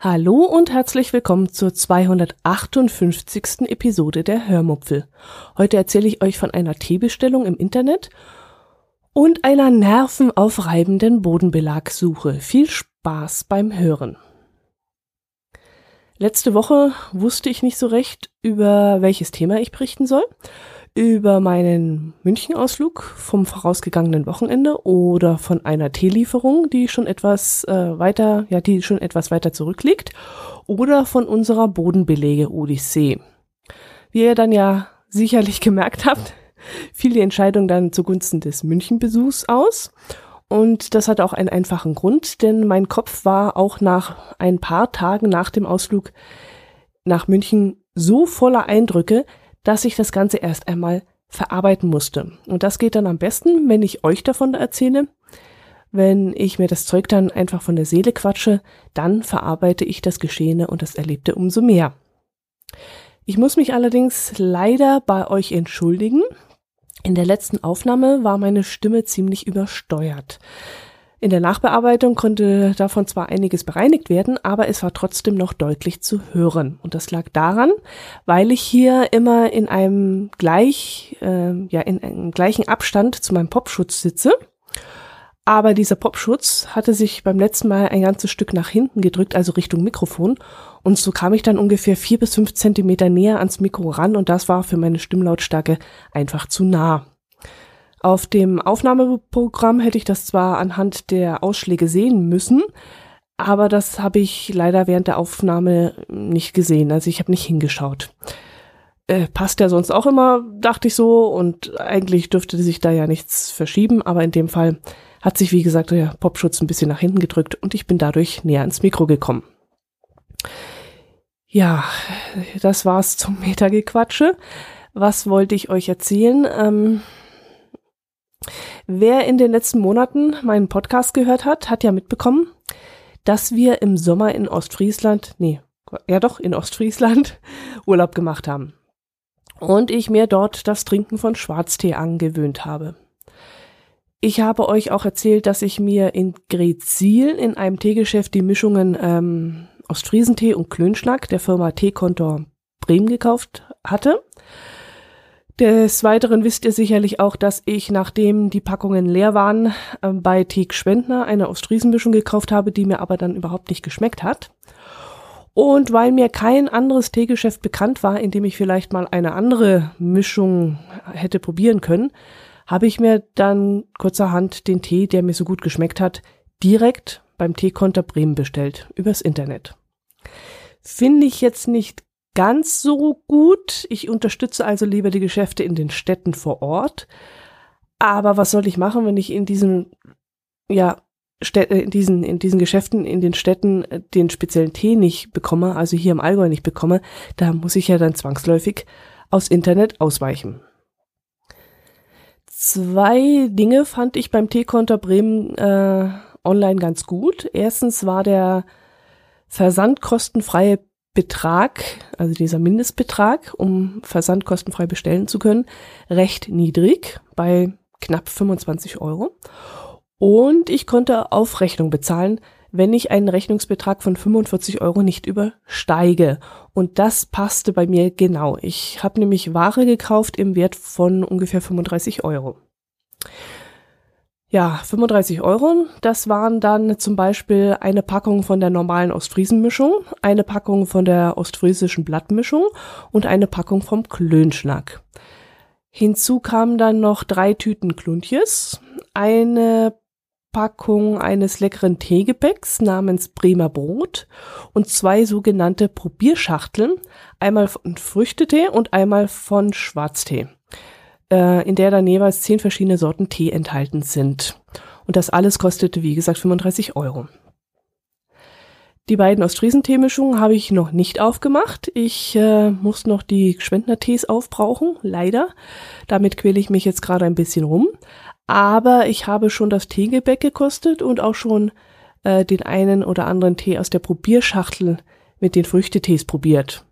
Hallo und herzlich willkommen zur 258. Episode der Hörmupfel. Heute erzähle ich euch von einer Teebestellung im Internet und einer nervenaufreibenden Bodenbelagsuche. Viel Spaß beim Hören. Letzte Woche wusste ich nicht so recht, über welches Thema ich berichten soll über meinen München-Ausflug vom vorausgegangenen Wochenende oder von einer Teelieferung, die schon etwas äh, weiter, ja, die schon etwas weiter zurückliegt, oder von unserer Bodenbelege-Odyssee. Wie ihr dann ja sicherlich gemerkt habt, fiel die Entscheidung dann zugunsten des München-Besuchs aus. Und das hat auch einen einfachen Grund, denn mein Kopf war auch nach ein paar Tagen nach dem Ausflug nach München so voller Eindrücke, dass ich das Ganze erst einmal verarbeiten musste. Und das geht dann am besten, wenn ich euch davon erzähle. Wenn ich mir das Zeug dann einfach von der Seele quatsche, dann verarbeite ich das Geschehene und das Erlebte umso mehr. Ich muss mich allerdings leider bei euch entschuldigen. In der letzten Aufnahme war meine Stimme ziemlich übersteuert. In der Nachbearbeitung konnte davon zwar einiges bereinigt werden, aber es war trotzdem noch deutlich zu hören. Und das lag daran, weil ich hier immer in einem gleich, äh, ja, in einem gleichen Abstand zu meinem Popschutz sitze. Aber dieser Popschutz hatte sich beim letzten Mal ein ganzes Stück nach hinten gedrückt, also Richtung Mikrofon. Und so kam ich dann ungefähr vier bis fünf Zentimeter näher ans Mikro ran und das war für meine Stimmlautstärke einfach zu nah. Auf dem Aufnahmeprogramm hätte ich das zwar anhand der Ausschläge sehen müssen, aber das habe ich leider während der Aufnahme nicht gesehen. Also ich habe nicht hingeschaut. Äh, passt ja sonst auch immer, dachte ich so, und eigentlich dürfte sich da ja nichts verschieben, aber in dem Fall hat sich, wie gesagt, der Popschutz ein bisschen nach hinten gedrückt und ich bin dadurch näher ans Mikro gekommen. Ja, das war's zum Metagequatsche. Was wollte ich euch erzählen? Ähm, Wer in den letzten Monaten meinen Podcast gehört hat, hat ja mitbekommen, dass wir im Sommer in Ostfriesland, nee, ja doch, in Ostfriesland Urlaub gemacht haben. Und ich mir dort das Trinken von Schwarztee angewöhnt habe. Ich habe euch auch erzählt, dass ich mir in Grezil in einem Teegeschäft die Mischungen ähm, Ostfriesentee und Klönschnack der Firma Teekontor Bremen gekauft hatte. Des Weiteren wisst ihr sicherlich auch, dass ich, nachdem die Packungen leer waren, äh, bei Teek Schwendner eine Ostfriesenmischung gekauft habe, die mir aber dann überhaupt nicht geschmeckt hat. Und weil mir kein anderes Teegeschäft bekannt war, in dem ich vielleicht mal eine andere Mischung hätte probieren können, habe ich mir dann kurzerhand den Tee, der mir so gut geschmeckt hat, direkt beim Teekonter Bremen bestellt, übers Internet. Finde ich jetzt nicht ganz so gut. Ich unterstütze also lieber die Geschäfte in den Städten vor Ort. Aber was soll ich machen, wenn ich in diesen, ja, Städte, in diesen, in diesen Geschäften, in den Städten äh, den speziellen Tee nicht bekomme, also hier im Allgäu nicht bekomme, da muss ich ja dann zwangsläufig aus Internet ausweichen. Zwei Dinge fand ich beim Teekonter Bremen äh, online ganz gut. Erstens war der versandkostenfreie Betrag, also dieser Mindestbetrag, um Versand kostenfrei bestellen zu können, recht niedrig bei knapp 25 Euro. Und ich konnte auf Rechnung bezahlen, wenn ich einen Rechnungsbetrag von 45 Euro nicht übersteige. Und das passte bei mir genau. Ich habe nämlich Ware gekauft im Wert von ungefähr 35 Euro. Ja, 35 Euro. Das waren dann zum Beispiel eine Packung von der normalen Ostfriesenmischung, eine Packung von der ostfriesischen Blattmischung und eine Packung vom Klönschnack. Hinzu kamen dann noch drei Tüten Kluntjes, eine Packung eines leckeren Teegebäcks namens Bremer Brot und zwei sogenannte Probierschachteln, einmal von Früchtetee und einmal von Schwarztee äh, in der dann jeweils zehn verschiedene Sorten Tee enthalten sind. Und das alles kostete, wie gesagt, 35 Euro. Die beiden Ostfriesen-Teemischungen habe ich noch nicht aufgemacht. Ich äh, muss noch die Schwendner-Tees aufbrauchen, leider. Damit quäle ich mich jetzt gerade ein bisschen rum. Aber ich habe schon das Teegebäck gekostet und auch schon äh, den einen oder anderen Tee aus der Probierschachtel mit den Früchtetees probiert.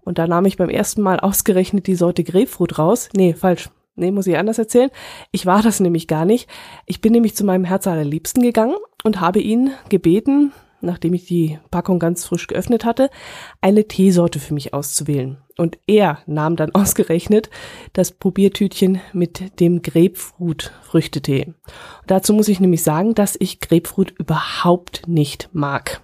Und da nahm ich beim ersten Mal ausgerechnet die Sorte Grapefruit raus. Nee, falsch. Nee, muss ich anders erzählen. Ich war das nämlich gar nicht. Ich bin nämlich zu meinem Herz allerliebsten gegangen und habe ihn gebeten, nachdem ich die Packung ganz frisch geöffnet hatte, eine Teesorte für mich auszuwählen. Und er nahm dann ausgerechnet das Probiertütchen mit dem Grapefruit-Früchtetee. Dazu muss ich nämlich sagen, dass ich Grapefruit überhaupt nicht mag.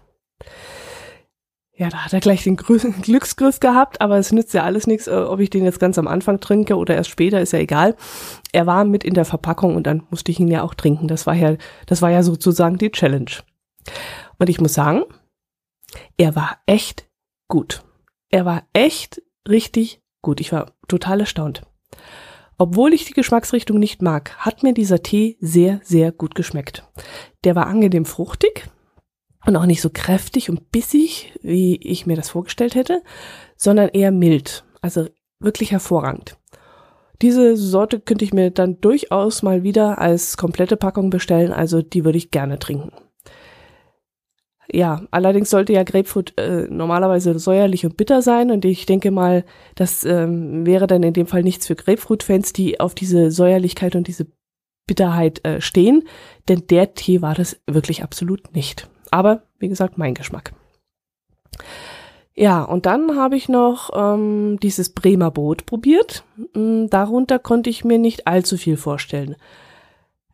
Ja, da hat er gleich den Glücksgriff gehabt, aber es nützt ja alles nichts, äh, ob ich den jetzt ganz am Anfang trinke oder erst später, ist ja egal. Er war mit in der Verpackung und dann musste ich ihn ja auch trinken. Das war ja, das war ja sozusagen die Challenge. Und ich muss sagen, er war echt gut. Er war echt richtig gut. Ich war total erstaunt. Obwohl ich die Geschmacksrichtung nicht mag, hat mir dieser Tee sehr, sehr gut geschmeckt. Der war angenehm fruchtig und auch nicht so kräftig und bissig, wie ich mir das vorgestellt hätte, sondern eher mild. Also wirklich hervorragend. Diese Sorte könnte ich mir dann durchaus mal wieder als komplette Packung bestellen, also die würde ich gerne trinken. Ja, allerdings sollte ja Grapefruit äh, normalerweise säuerlich und bitter sein und ich denke mal, das ähm, wäre dann in dem Fall nichts für Grapefruit-Fans, die auf diese Säuerlichkeit und diese Bitterheit äh, stehen, denn der Tee war das wirklich absolut nicht. Aber wie gesagt, mein Geschmack. Ja, und dann habe ich noch ähm, dieses Bremer Brot probiert. Mm, darunter konnte ich mir nicht allzu viel vorstellen.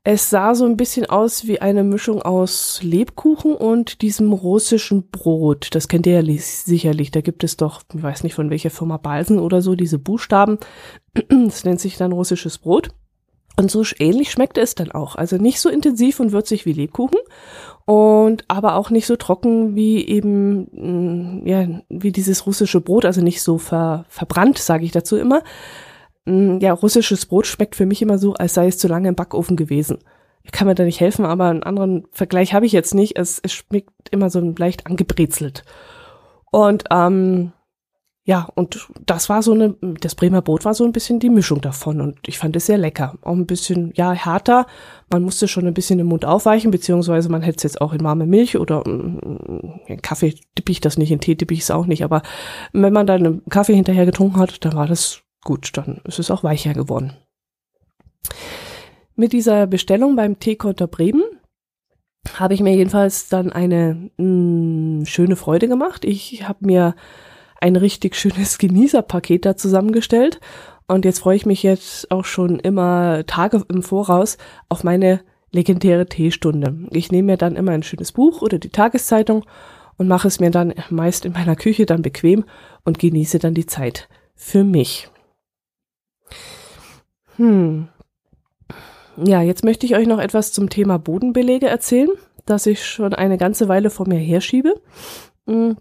Es sah so ein bisschen aus wie eine Mischung aus Lebkuchen und diesem russischen Brot. Das kennt ihr ja sicherlich. Da gibt es doch, ich weiß nicht von welcher Firma Balsen oder so, diese Buchstaben. Das nennt sich dann russisches Brot. Und so ähnlich schmeckte es dann auch. Also nicht so intensiv und würzig wie Lebkuchen und aber auch nicht so trocken wie eben mm, ja wie dieses russische Brot, also nicht so ver, verbrannt, sage ich dazu immer. Mm, ja, russisches Brot schmeckt für mich immer so, als sei es zu lange im Backofen gewesen. Ich kann mir da nicht helfen, aber einen anderen Vergleich habe ich jetzt nicht. Es, es schmeckt immer so leicht angebrezelt. Und ähm, ja, und das war so eine, das Bremer Brot war so ein bisschen die Mischung davon und ich fand es sehr lecker. Auch ein bisschen, ja, härter. Man musste schon ein bisschen im Mund aufweichen, beziehungsweise man hätte es jetzt auch in warme Milch oder mm, in Kaffee dippe ich das nicht, in Tee dippe ich es auch nicht. Aber wenn man dann einen Kaffee hinterher getrunken hat, dann war das gut, dann ist es auch weicher geworden. Mit dieser Bestellung beim Teekonter Bremen habe ich mir jedenfalls dann eine mh, mm, schöne Freude gemacht. Ich habe mir ein richtig schönes Genießerpaket da zusammengestellt. Und jetzt freue ich mich jetzt auch schon immer Tage im Voraus auf meine legendäre Teestunde. Ich nehme mir dann immer ein schönes Buch oder die Tageszeitung und mache es mir dann meist in meiner Küche dann bequem und genieße dann die Zeit für mich. Hm. Ja, jetzt möchte ich euch noch etwas zum Thema Bodenbelege erzählen, das ich schon eine ganze Weile vor mir herschiebe. Hm.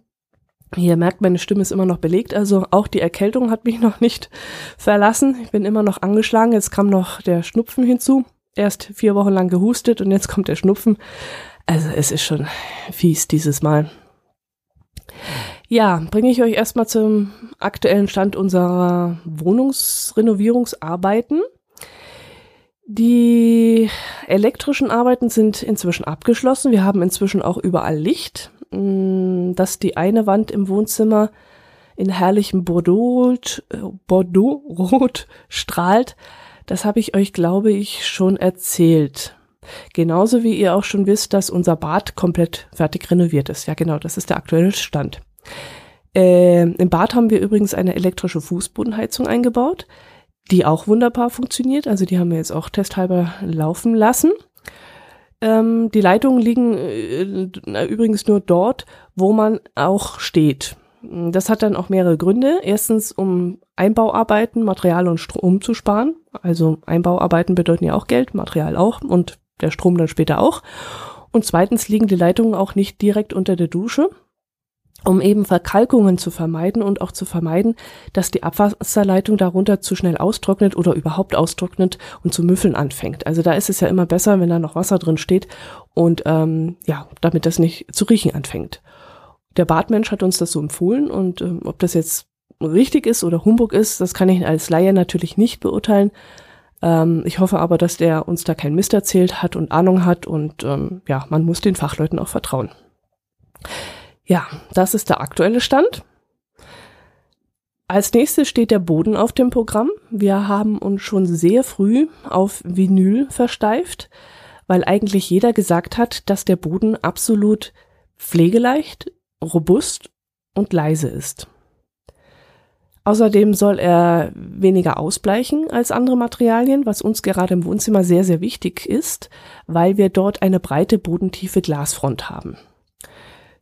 Hier merkt, meine Stimme ist immer noch belegt, also auch die Erkältung hat mich noch nicht verlassen. Ich bin immer noch angeschlagen. Jetzt kam noch der Schnupfen hinzu. Erst vier Wochen lang gehustet und jetzt kommt der Schnupfen. Also es ist schon fies dieses Mal. Ja, bringe ich euch erstmal zum aktuellen Stand unserer Wohnungsrenovierungsarbeiten. Die elektrischen Arbeiten sind inzwischen abgeschlossen. Wir haben inzwischen auch überall Licht. Dass die eine Wand im Wohnzimmer in herrlichem Bordeaux-Rot Bordeaux strahlt. Das habe ich euch, glaube ich, schon erzählt. Genauso wie ihr auch schon wisst, dass unser Bad komplett fertig renoviert ist. Ja, genau, das ist der aktuelle Stand. Äh, Im Bad haben wir übrigens eine elektrische Fußbodenheizung eingebaut, die auch wunderbar funktioniert. Also die haben wir jetzt auch testhalber laufen lassen. Ähm, die Leitungen liegen äh, übrigens nur dort, wo man auch steht. Das hat dann auch mehrere Gründe. Erstens, um Einbauarbeiten, Material und Strom zu sparen. Also Einbauarbeiten bedeuten ja auch Geld, Material auch und der Strom dann später auch. Und zweitens liegen die Leitungen auch nicht direkt unter der Dusche, um eben Verkalkungen zu vermeiden und auch zu vermeiden, dass die Abwasserleitung darunter zu schnell austrocknet oder überhaupt austrocknet und zu müffeln anfängt. Also da ist es ja immer besser, wenn da noch Wasser drin steht und ähm, ja, damit das nicht zu riechen anfängt. der Badmensch hat uns das so empfohlen und ähm, ob das jetzt richtig ist oder Humbug ist, das kann ich als Laie natürlich nicht beurteilen. Ähm, ich hoffe aber, dass der uns da kein Mist erzählt hat und Ahnung hat und ähm, ja, man muss den Fachleuten auch vertrauen. Ja, das ist der aktuelle Stand. Als nächstes steht der Boden auf dem Programm. Wir haben uns schon sehr früh auf Vinyl versteift, weil eigentlich jeder gesagt hat, dass der Boden absolut pflegeleicht, robust und leise ist. Außerdem soll er weniger ausbleichen als andere Materialien, was uns gerade im Wohnzimmer sehr, sehr wichtig ist, weil wir dort eine breite bodentiefe Glasfront haben.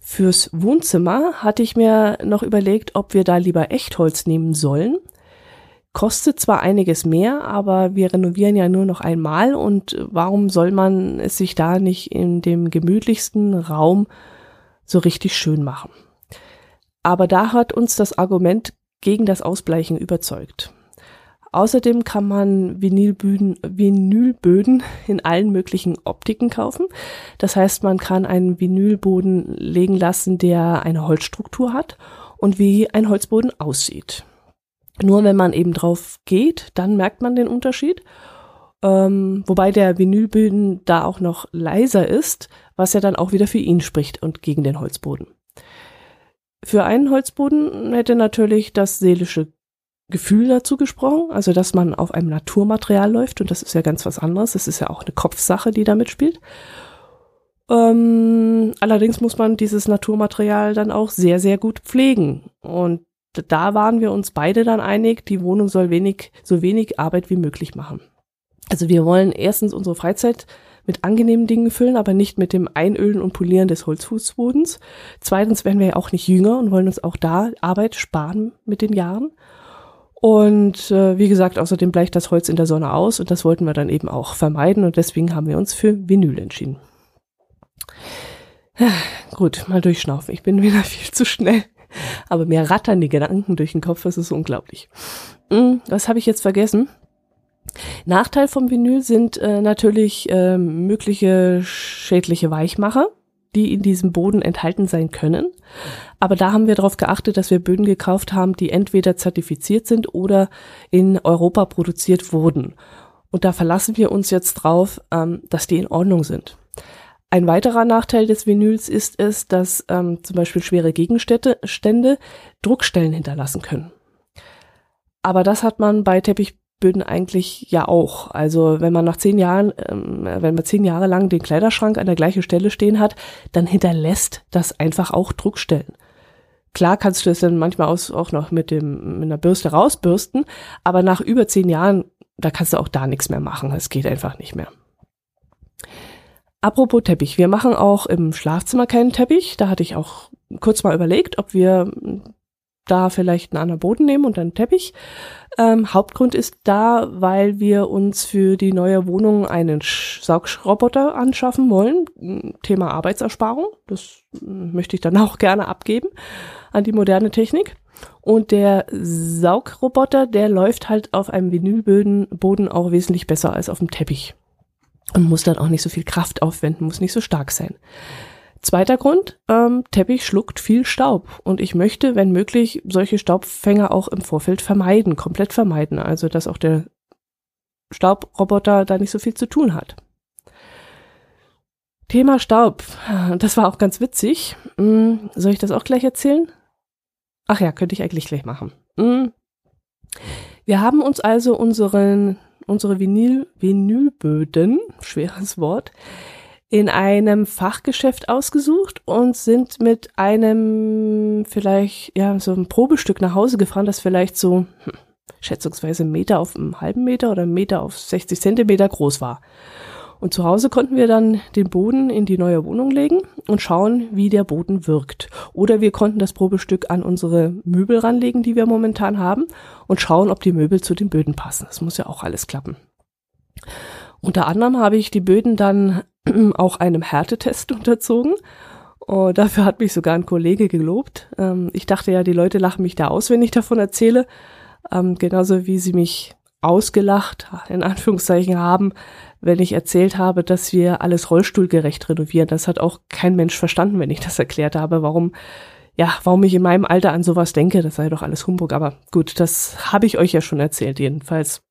Fürs Wohnzimmer hatte ich mir noch überlegt, ob wir da lieber Echtholz nehmen sollen. Kostet zwar einiges mehr, aber wir renovieren ja nur noch einmal und warum soll man es sich da nicht in dem gemütlichsten Raum so richtig schön machen? Aber da hat uns das Argument gegen das Ausbleichen überzeugt. Außerdem kann man Vinylböden, Vinylböden in allen möglichen Optiken kaufen. Das heißt, man kann einen Vinylboden legen lassen, der eine Holzstruktur hat und wie ein Holzboden aussieht. Nur wenn man eben drauf geht, dann merkt man den Unterschied. Ähm, wobei der Vinylboden da auch noch leiser ist, was ja dann auch wieder für ihn spricht und gegen den Holzboden. Für einen Holzboden hätte natürlich das seelische Gefühl dazu gesprochen, also dass man auf einem Naturmaterial läuft und das ist ja ganz was anderes. Das ist ja auch eine Kopfsache, die da mitspielt. Ähm, allerdings muss man dieses Naturmaterial dann auch sehr, sehr gut pflegen. Und da waren wir uns beide dann einig, die Wohnung soll wenig, so wenig Arbeit wie möglich machen. Also wir wollen erstens unsere Freizeit mit angenehmen Dingen füllen, aber nicht mit dem Einölen und Polieren des Holzfußbodens. Zweitens werden wir ja auch nicht jünger und wollen uns auch da Arbeit sparen mit den Jahren. Und äh, wie gesagt, außerdem bleicht das Holz in der Sonne aus und das wollten wir dann eben auch vermeiden und deswegen haben wir uns für Vinyl entschieden. Gut, mal durchschnaufen. Ich bin wieder viel zu schnell. Aber mir rattern die Gedanken durch den Kopf, das ist unglaublich. Hm, was habe ich jetzt vergessen? Nachteil vom Vinyl sind äh, natürlich äh, mögliche schädliche Weichmacher die in diesem Boden enthalten sein können. Aber da haben wir darauf geachtet, dass wir Böden gekauft haben, die entweder zertifiziert sind oder in Europa produziert wurden. Und da verlassen wir uns jetzt drauf, ähm, dass die in Ordnung sind. Ein weiterer Nachteil des Vinyls ist es, dass ähm, zum Beispiel schwere Gegenstände Druckstellen hinterlassen können. Aber das hat man bei Teppich Böden eigentlich ja auch. Also wenn man nach zehn Jahren, ähm, wenn man zehn Jahre lang den Kleiderschrank an der gleichen Stelle stehen hat, dann hinterlässt das einfach auch Druckstellen. Klar kannst du es dann manchmal auch noch mit dem mit einer Bürste rausbürsten, aber nach über zehn Jahren, da kannst du auch da nichts mehr machen. Es geht einfach nicht mehr. Apropos Teppich, wir machen auch im Schlafzimmer keinen Teppich. Da hatte ich auch kurz mal überlegt, ob wir da vielleicht einen anderen Boden nehmen und einen Teppich. Ähm, Hauptgrund ist da, weil wir uns für die neue Wohnung einen Saugroboter anschaffen wollen. Thema Arbeitsersparung. Das möchte ich dann auch gerne abgeben an die moderne Technik. Und der Saugroboter, der läuft halt auf einem Vinylboden Boden auch wesentlich besser als auf dem Teppich. Und muss dann auch nicht so viel Kraft aufwenden, muss nicht so stark sein. Zweiter Grund, ähm, Teppich schluckt viel Staub und ich möchte, wenn möglich, solche Staubfänger auch im Vorfeld vermeiden, komplett vermeiden, also dass auch der Staubroboter da nicht so viel zu tun hat. Thema Staub, das war auch ganz witzig. Hm, soll ich das auch gleich erzählen? Ach ja, könnte ich eigentlich gleich machen. Hm. Wir haben uns also unseren, unsere Vinyl, Vinylböden, schweres Wort, in einem Fachgeschäft ausgesucht und sind mit einem vielleicht, ja, so ein Probestück nach Hause gefahren, das vielleicht so hm, schätzungsweise Meter auf einen halben Meter oder einen Meter auf 60 Zentimeter groß war. Und zu Hause konnten wir dann den Boden in die neue Wohnung legen und schauen, wie der Boden wirkt. Oder wir konnten das Probestück an unsere Möbel ranlegen, die wir momentan haben, und schauen, ob die Möbel zu den Böden passen. Das muss ja auch alles klappen. Unter anderem habe ich die Böden dann auch einem Härtetest unterzogen. Oh, dafür hat mich sogar ein Kollege gelobt. Ähm, ich dachte ja, die Leute lachen mich da aus, wenn ich davon erzähle. Ähm, genauso wie sie mich ausgelacht, in Anführungszeichen, haben, wenn ich erzählt habe, dass wir alles rollstuhlgerecht renovieren. Das hat auch kein Mensch verstanden, wenn ich das erklärt habe, warum ja, warum ich in meinem Alter an sowas denke, das sei doch alles Humbug. Aber gut, das habe ich euch ja schon erzählt. Jedenfalls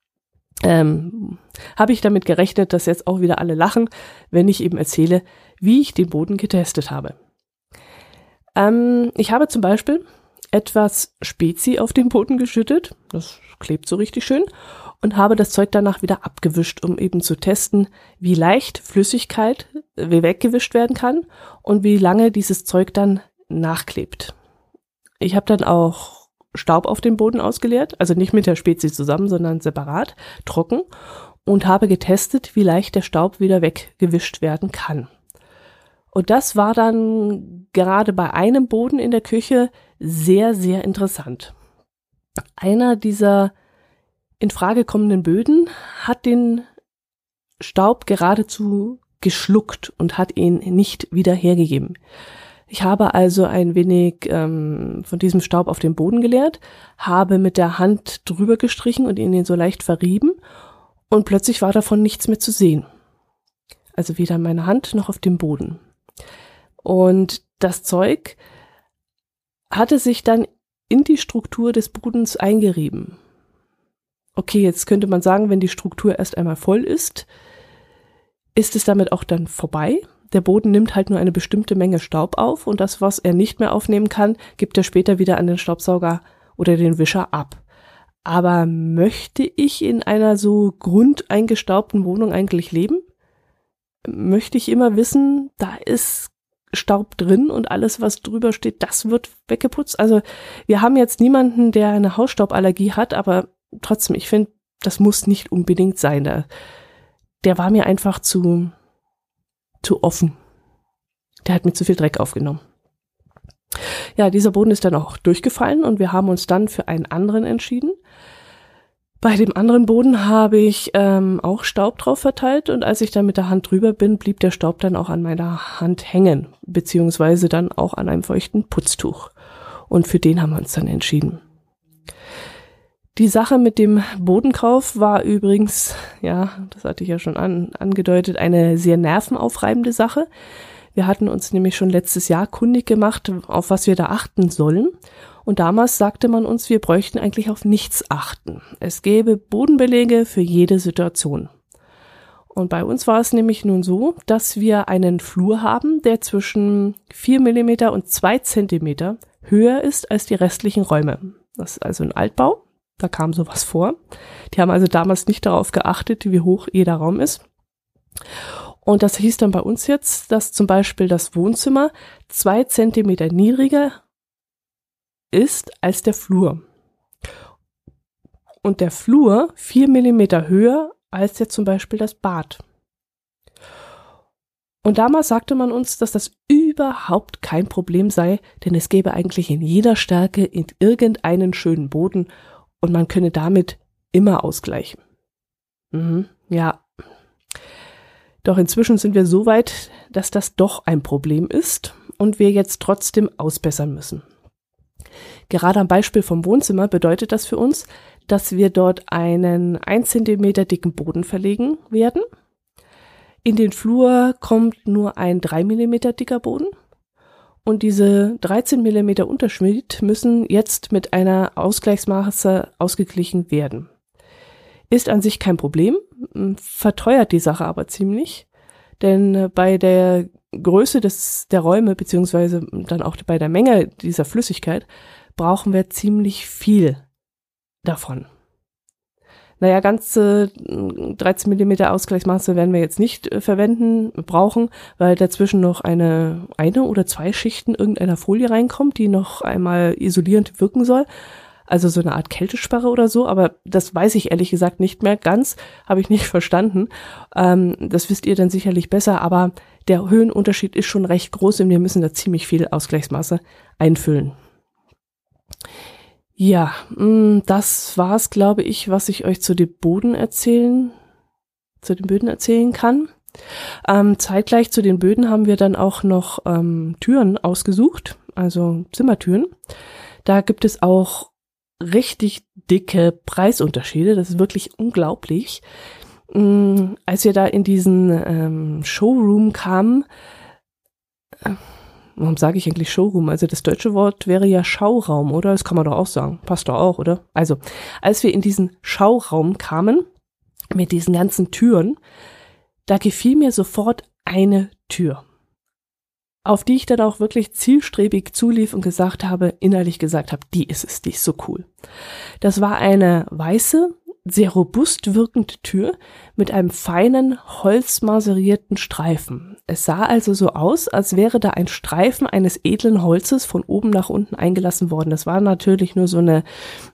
ähm, habe ich damit gerechnet, dass jetzt auch wieder alle lachen, wenn ich eben erzähle, wie ich den Boden getestet habe. Ähm, ich habe zum Beispiel etwas Spezi auf den Boden geschüttet. Das klebt so richtig schön. Und habe das Zeug danach wieder abgewischt, um eben zu testen, wie leicht Flüssigkeit wie weggewischt werden kann und wie lange dieses Zeug dann nachklebt. Ich habe dann auch Staub auf den Boden ausgeleert, also nicht mit der Spezie zusammen, sondern separat, trocken und habe getestet, wie leicht der Staub wieder weggewischt werden kann. Und das war dann gerade bei einem Boden in der Küche sehr, sehr interessant. Einer dieser in Frage kommenden Böden hat den Staub geradezu geschluckt und hat ihn nicht wieder hergegeben. Ich habe also ein wenig ähm, von diesem Staub auf den Boden geleert, habe mit der Hand drüber gestrichen und ihn so leicht verrieben und plötzlich war davon nichts mehr zu sehen. Also weder meine Hand noch auf dem Boden. Und das Zeug hatte sich dann in die Struktur des Bodens eingerieben. Okay, jetzt könnte man sagen, wenn die Struktur erst einmal voll ist, ist es damit auch dann vorbei. Der Boden nimmt halt nur eine bestimmte Menge Staub auf und das, was er nicht mehr aufnehmen kann, gibt er später wieder an den Staubsauger oder den Wischer ab. Aber möchte ich in einer so grundeingestaubten Wohnung eigentlich leben? Möchte ich immer wissen, da ist Staub drin und alles, was drüber steht, das wird weggeputzt. Also wir haben jetzt niemanden, der eine Hausstauballergie hat, aber trotzdem, ich finde, das muss nicht unbedingt sein. Der, der war mir einfach zu, zu offen. Der hat mir zu viel Dreck aufgenommen. Ja, dieser Boden ist dann auch durchgefallen und wir haben uns dann für einen anderen entschieden. Bei dem anderen Boden habe ich ähm, auch Staub drauf verteilt und als ich dann mit der Hand drüber bin, blieb der Staub dann auch an meiner Hand hängen, beziehungsweise dann auch an einem feuchten Putztuch. Und für den haben wir uns dann entschieden. Die Sache mit dem Bodenkauf war übrigens, ja, das hatte ich ja schon an, angedeutet, eine sehr nervenaufreibende Sache. Wir hatten uns nämlich schon letztes Jahr kundig gemacht, auf was wir da achten sollen. Und damals sagte man uns, wir bräuchten eigentlich auf nichts achten. Es gäbe Bodenbelege für jede Situation. Und bei uns war es nämlich nun so, dass wir einen Flur haben, der zwischen 4 mm und 2 cm höher ist als die restlichen Räume. Das ist also ein Altbau. Da kam sowas vor. Die haben also damals nicht darauf geachtet, wie hoch jeder Raum ist. Und das hieß dann bei uns jetzt, dass zum Beispiel das Wohnzimmer zwei Zentimeter niedriger ist als der Flur. Und der Flur vier Millimeter höher als jetzt zum Beispiel das Bad. Und damals sagte man uns, dass das überhaupt kein Problem sei, denn es gäbe eigentlich in jeder Stärke in irgendeinen schönen Boden und man könne damit immer ausgleichen. Mhm, ja. Doch inzwischen sind wir so weit, dass das doch ein Problem ist und wir jetzt trotzdem ausbessern müssen. Gerade am Beispiel vom Wohnzimmer bedeutet das für uns, dass wir dort einen ein Zentimeter dicken Boden verlegen werden. In den Flur kommt nur ein drei Millimeter dicker Boden. Und diese 13 Millimeter Unterschnitt müssen jetzt mit einer Ausgleichsmaße ausgeglichen werden. Ist an sich kein Problem, verteuert die Sache aber ziemlich, denn bei der Größe des, der Räume, beziehungsweise dann auch bei der Menge dieser Flüssigkeit, brauchen wir ziemlich viel davon. Naja, ganze 13 Millimeter Ausgleichsmaße werden wir jetzt nicht äh, verwenden, brauchen, weil dazwischen noch eine, eine oder zwei Schichten irgendeiner Folie reinkommt, die noch einmal isolierend wirken soll. Also so eine Art Kältesperre oder so, aber das weiß ich ehrlich gesagt nicht mehr ganz, habe ich nicht verstanden. Ähm, das wisst ihr dann sicherlich besser, aber der Höhenunterschied ist schon recht groß und wir müssen da ziemlich viel Ausgleichsmaße einfüllen. Ja, mm, das war's, glaube ich, was ich euch zu den Boden erzählen, zu den Böden erzählen kann. Ähm, zeitgleich zu den Böden haben wir dann auch noch ähm, Türen ausgesucht, also Zimmertüren. Da gibt es auch richtig dicke Preisunterschiede. Das ist wirklich unglaublich. Ähm, als wir da in diesen ähm, Showroom kamen, äh, warum sage ich eigentlich Showroom? Also das deutsche Wort wäre ja Schauraum, oder? Das kann man doch auch sagen. Passt doch auch, oder? Also, als wir in diesen Schauraum kamen, mit diesen ganzen Türen, da gefiel mir sofort eine Tür, auf die ich dann auch wirklich zielstrebig zulief und gesagt habe, innerlich gesagt habe, die ist es, die ist so cool. Das war eine weiße, sehr robust wirkende Tür mit einem feinen, holzmaserierten Streifen. Es sah also so aus, als wäre da ein Streifen eines edlen Holzes von oben nach unten eingelassen worden. Das war natürlich nur so eine,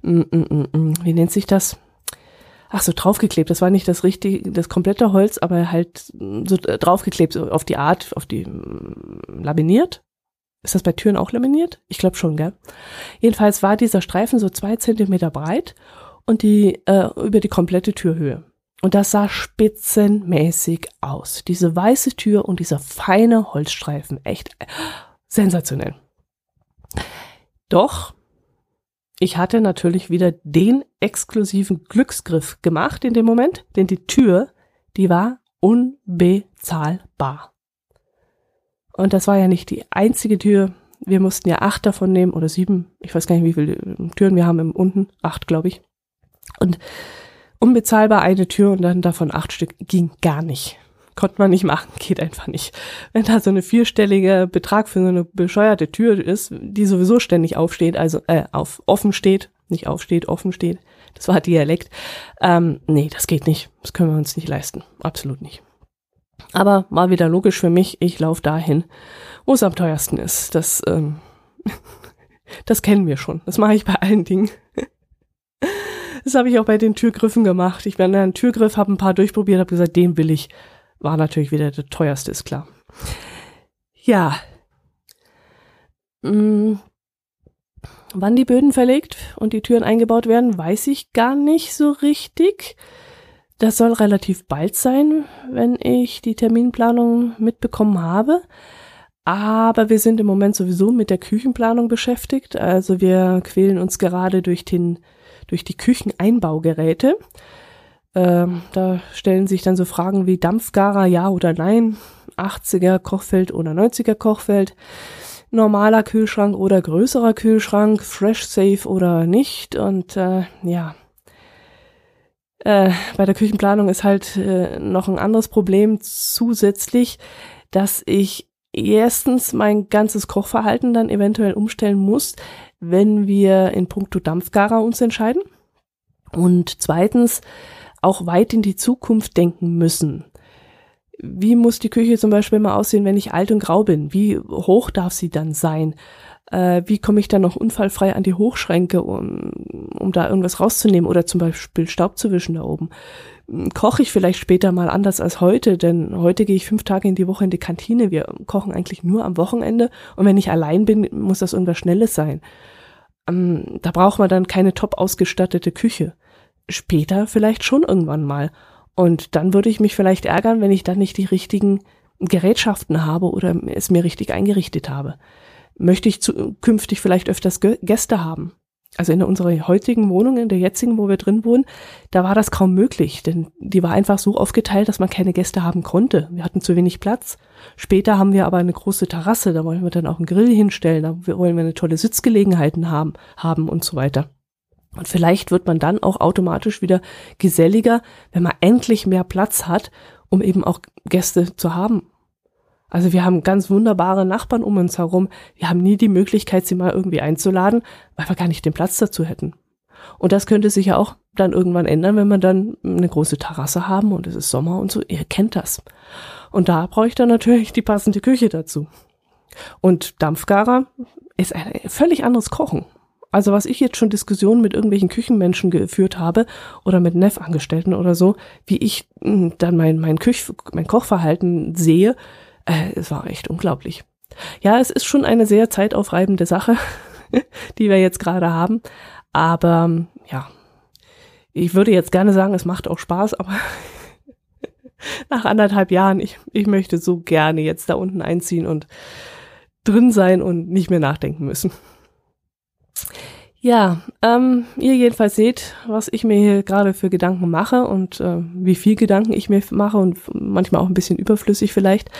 mm, mm, mm, wie nennt sich das? Ach so, draufgeklebt. Das war nicht das richtige, das komplette Holz, aber halt so draufgeklebt, so auf die Art, auf die laminiert. Ist das bei Türen auch laminiert? Ich glaube schon, gell? Jedenfalls war dieser Streifen so zwei Zentimeter breit und die äh, über die komplette Türhöhe. Und das sah spitzenmäßig aus. Diese weiße Tür und dieser feine Holzstreifen. Echt sensationell. Doch, ich hatte natürlich wieder den exklusiven Glücksgriff gemacht in dem Moment, denn die Tür, die war unbezahlbar. Und das war ja nicht die einzige Tür. Wir mussten ja acht davon nehmen oder sieben. Ich weiß gar nicht, wie viele Türen wir haben im unten. Acht, glaube ich. Und unbezahlbar eine Tür und dann davon acht Stück ging gar nicht. Konnte man nicht machen, geht einfach nicht. Wenn da so eine vierstellige Betrag für so eine bescheuerte Tür ist, die sowieso ständig aufsteht, also äh, auf offen steht, nicht aufsteht, offen steht, das war Dialekt. Ähm, nee, das geht nicht. Das können wir uns nicht leisten. Absolut nicht. Aber war wieder logisch für mich, ich laufe dahin, wo es am teuersten ist. Das, ähm, das kennen wir schon. Das mache ich bei allen Dingen. Das habe ich auch bei den Türgriffen gemacht. Ich bin einen Türgriff, habe ein paar durchprobiert, habe gesagt, den will ich. War natürlich wieder der teuerste, ist klar. Ja. Hm. Wann die Böden verlegt und die Türen eingebaut werden, weiß ich gar nicht so richtig. Das soll relativ bald sein, wenn ich die Terminplanung mitbekommen habe. Aber wir sind im Moment sowieso mit der Küchenplanung beschäftigt. Also wir quälen uns gerade durch den durch die Kücheneinbaugeräte. Ähm, da stellen sich dann so Fragen wie Dampfgarer, ja oder nein, 80er Kochfeld oder 90er Kochfeld, normaler Kühlschrank oder größerer Kühlschrank, Fresh Safe oder nicht. Und äh, ja, äh, bei der Küchenplanung ist halt äh, noch ein anderes Problem zusätzlich, dass ich erstens mein ganzes Kochverhalten dann eventuell umstellen muss, wenn wir in puncto Dampfgarer uns entscheiden. Und zweitens auch weit in die Zukunft denken müssen. Wie muss die Küche zum Beispiel mal aussehen, wenn ich alt und grau bin? Wie hoch darf sie dann sein? Äh, wie komme ich dann noch unfallfrei an die Hochschränke, um, um da irgendwas rauszunehmen oder zum Beispiel Staub zu wischen da oben? Koche ich vielleicht später mal anders als heute, denn heute gehe ich fünf Tage in die Woche in die Kantine. Wir kochen eigentlich nur am Wochenende und wenn ich allein bin, muss das irgendwas Schnelles sein. Ähm, da braucht man dann keine top ausgestattete Küche. Später vielleicht schon irgendwann mal. Und dann würde ich mich vielleicht ärgern, wenn ich dann nicht die richtigen Gerätschaften habe oder es mir richtig eingerichtet habe. Möchte ich zukünftig vielleicht öfters Gäste haben? Also in unserer heutigen Wohnung, in der jetzigen, wo wir drin wohnen, da war das kaum möglich, denn die war einfach so aufgeteilt, dass man keine Gäste haben konnte. Wir hatten zu wenig Platz. Später haben wir aber eine große Terrasse, da wollen wir dann auch einen Grill hinstellen, da wollen wir eine tolle Sitzgelegenheiten haben, haben und so weiter. Und vielleicht wird man dann auch automatisch wieder geselliger, wenn man endlich mehr Platz hat, um eben auch Gäste zu haben also wir haben ganz wunderbare Nachbarn um uns herum. Wir haben nie die Möglichkeit, sie mal irgendwie einzuladen, weil wir gar nicht den Platz dazu hätten. Und das könnte sich ja auch dann irgendwann ändern, wenn wir dann eine große Terrasse haben und es ist Sommer und so. Ihr kennt das. Und da dann natürlich die passende Küche dazu. Und Dampfgarer ist ein völlig anderes Kochen. Also was ich jetzt schon Diskussionen mit irgendwelchen Küchenmenschen geführt habe oder mit Neff-Angestellten oder so, wie ich hm, dann mein, mein, Küch mein Kochverhalten sehe, äh, es war echt unglaublich. Ja, es ist schon eine sehr zeitaufreibende Sache, die wir jetzt gerade haben. Aber ja, ich würde jetzt gerne sagen, es macht auch Spaß, aber nach anderthalb Jahren, ich, ich möchte so gerne jetzt da unten einziehen und drin sein und nicht mehr nachdenken müssen. Ja, ähm, ihr jedenfalls seht, was ich mir hier gerade für Gedanken mache und äh, wie viel Gedanken ich mir mache und manchmal auch ein bisschen überflüssig vielleicht.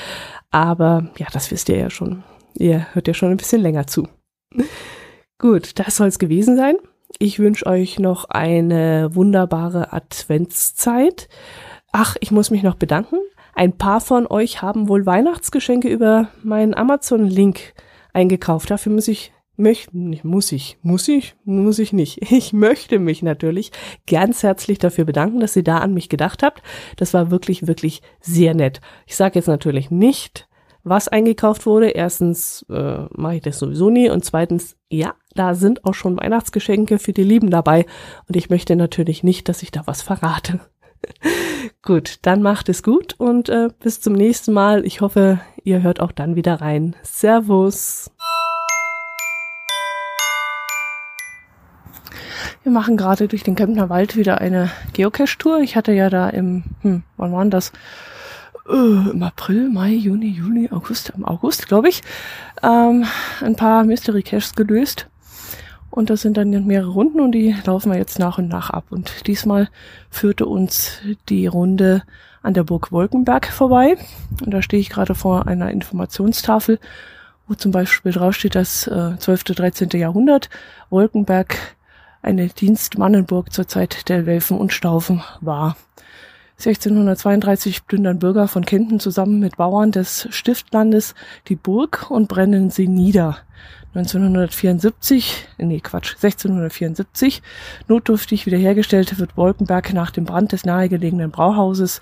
Aber ja, das wisst ihr ja schon. ihr hört ja schon ein bisschen länger zu. Gut, das soll es gewesen sein. Ich wünsche euch noch eine wunderbare Adventszeit. Ach, ich muss mich noch bedanken. Ein paar von euch haben wohl Weihnachtsgeschenke über meinen Amazon-Link eingekauft. Dafür muss ich möchte, muss ich, muss ich, muss ich nicht. Ich möchte mich natürlich ganz herzlich dafür bedanken, dass ihr da an mich gedacht habt. Das war wirklich, wirklich sehr nett. Ich sage jetzt natürlich nicht, was eingekauft wurde. Erstens äh, mache ich das sowieso nie und zweitens, ja, da sind auch schon Weihnachtsgeschenke für die Lieben dabei und ich möchte natürlich nicht, dass ich da was verrate. gut, dann macht es gut und äh, bis zum nächsten Mal. Ich hoffe, ihr hört auch dann wieder rein. Servus. Wir machen gerade durch den Kempner Wald wieder eine Geocache-Tour. Ich hatte ja da im, hm, wann waren das? Äh, Im April, Mai, Juni, Juli, August, im August, glaube ich, ähm, ein paar Mystery Caches gelöst. Und das sind dann mehrere Runden und die laufen wir jetzt nach und nach ab. Und diesmal führte uns die Runde an der Burg Wolkenberg vorbei. Und da stehe ich gerade vor einer Informationstafel, wo zum Beispiel draufsteht, das äh, 12. 13. Jahrhundert Wolkenberg eine Dienstmannenburg zur Zeit der Welfen und Staufen war. 1632 plündern Bürger von Kenten zusammen mit Bauern des Stiftlandes die Burg und brennen sie nieder. 1974, nee Quatsch, 1674, notdürftig wiederhergestellt wird Wolkenberg nach dem Brand des nahegelegenen Brauhauses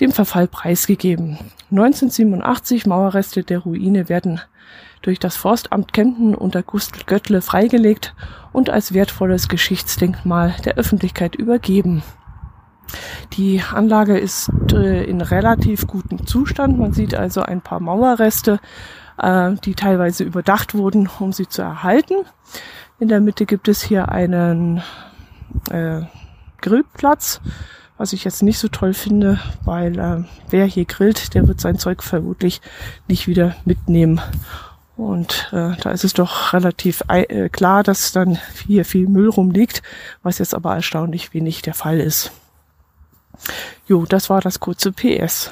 dem Verfall preisgegeben. 1987 Mauerreste der Ruine werden durch das Forstamt Kempten unter Gustl Göttle freigelegt und als wertvolles Geschichtsdenkmal der Öffentlichkeit übergeben. Die Anlage ist äh, in relativ gutem Zustand. Man sieht also ein paar Mauerreste, äh, die teilweise überdacht wurden, um sie zu erhalten. In der Mitte gibt es hier einen äh, Grillplatz, was ich jetzt nicht so toll finde, weil äh, wer hier grillt, der wird sein Zeug vermutlich nicht wieder mitnehmen. Und äh, da ist es doch relativ äh, klar, dass dann hier viel Müll rumliegt, was jetzt aber erstaunlich wenig der Fall ist. Jo, das war das kurze PS.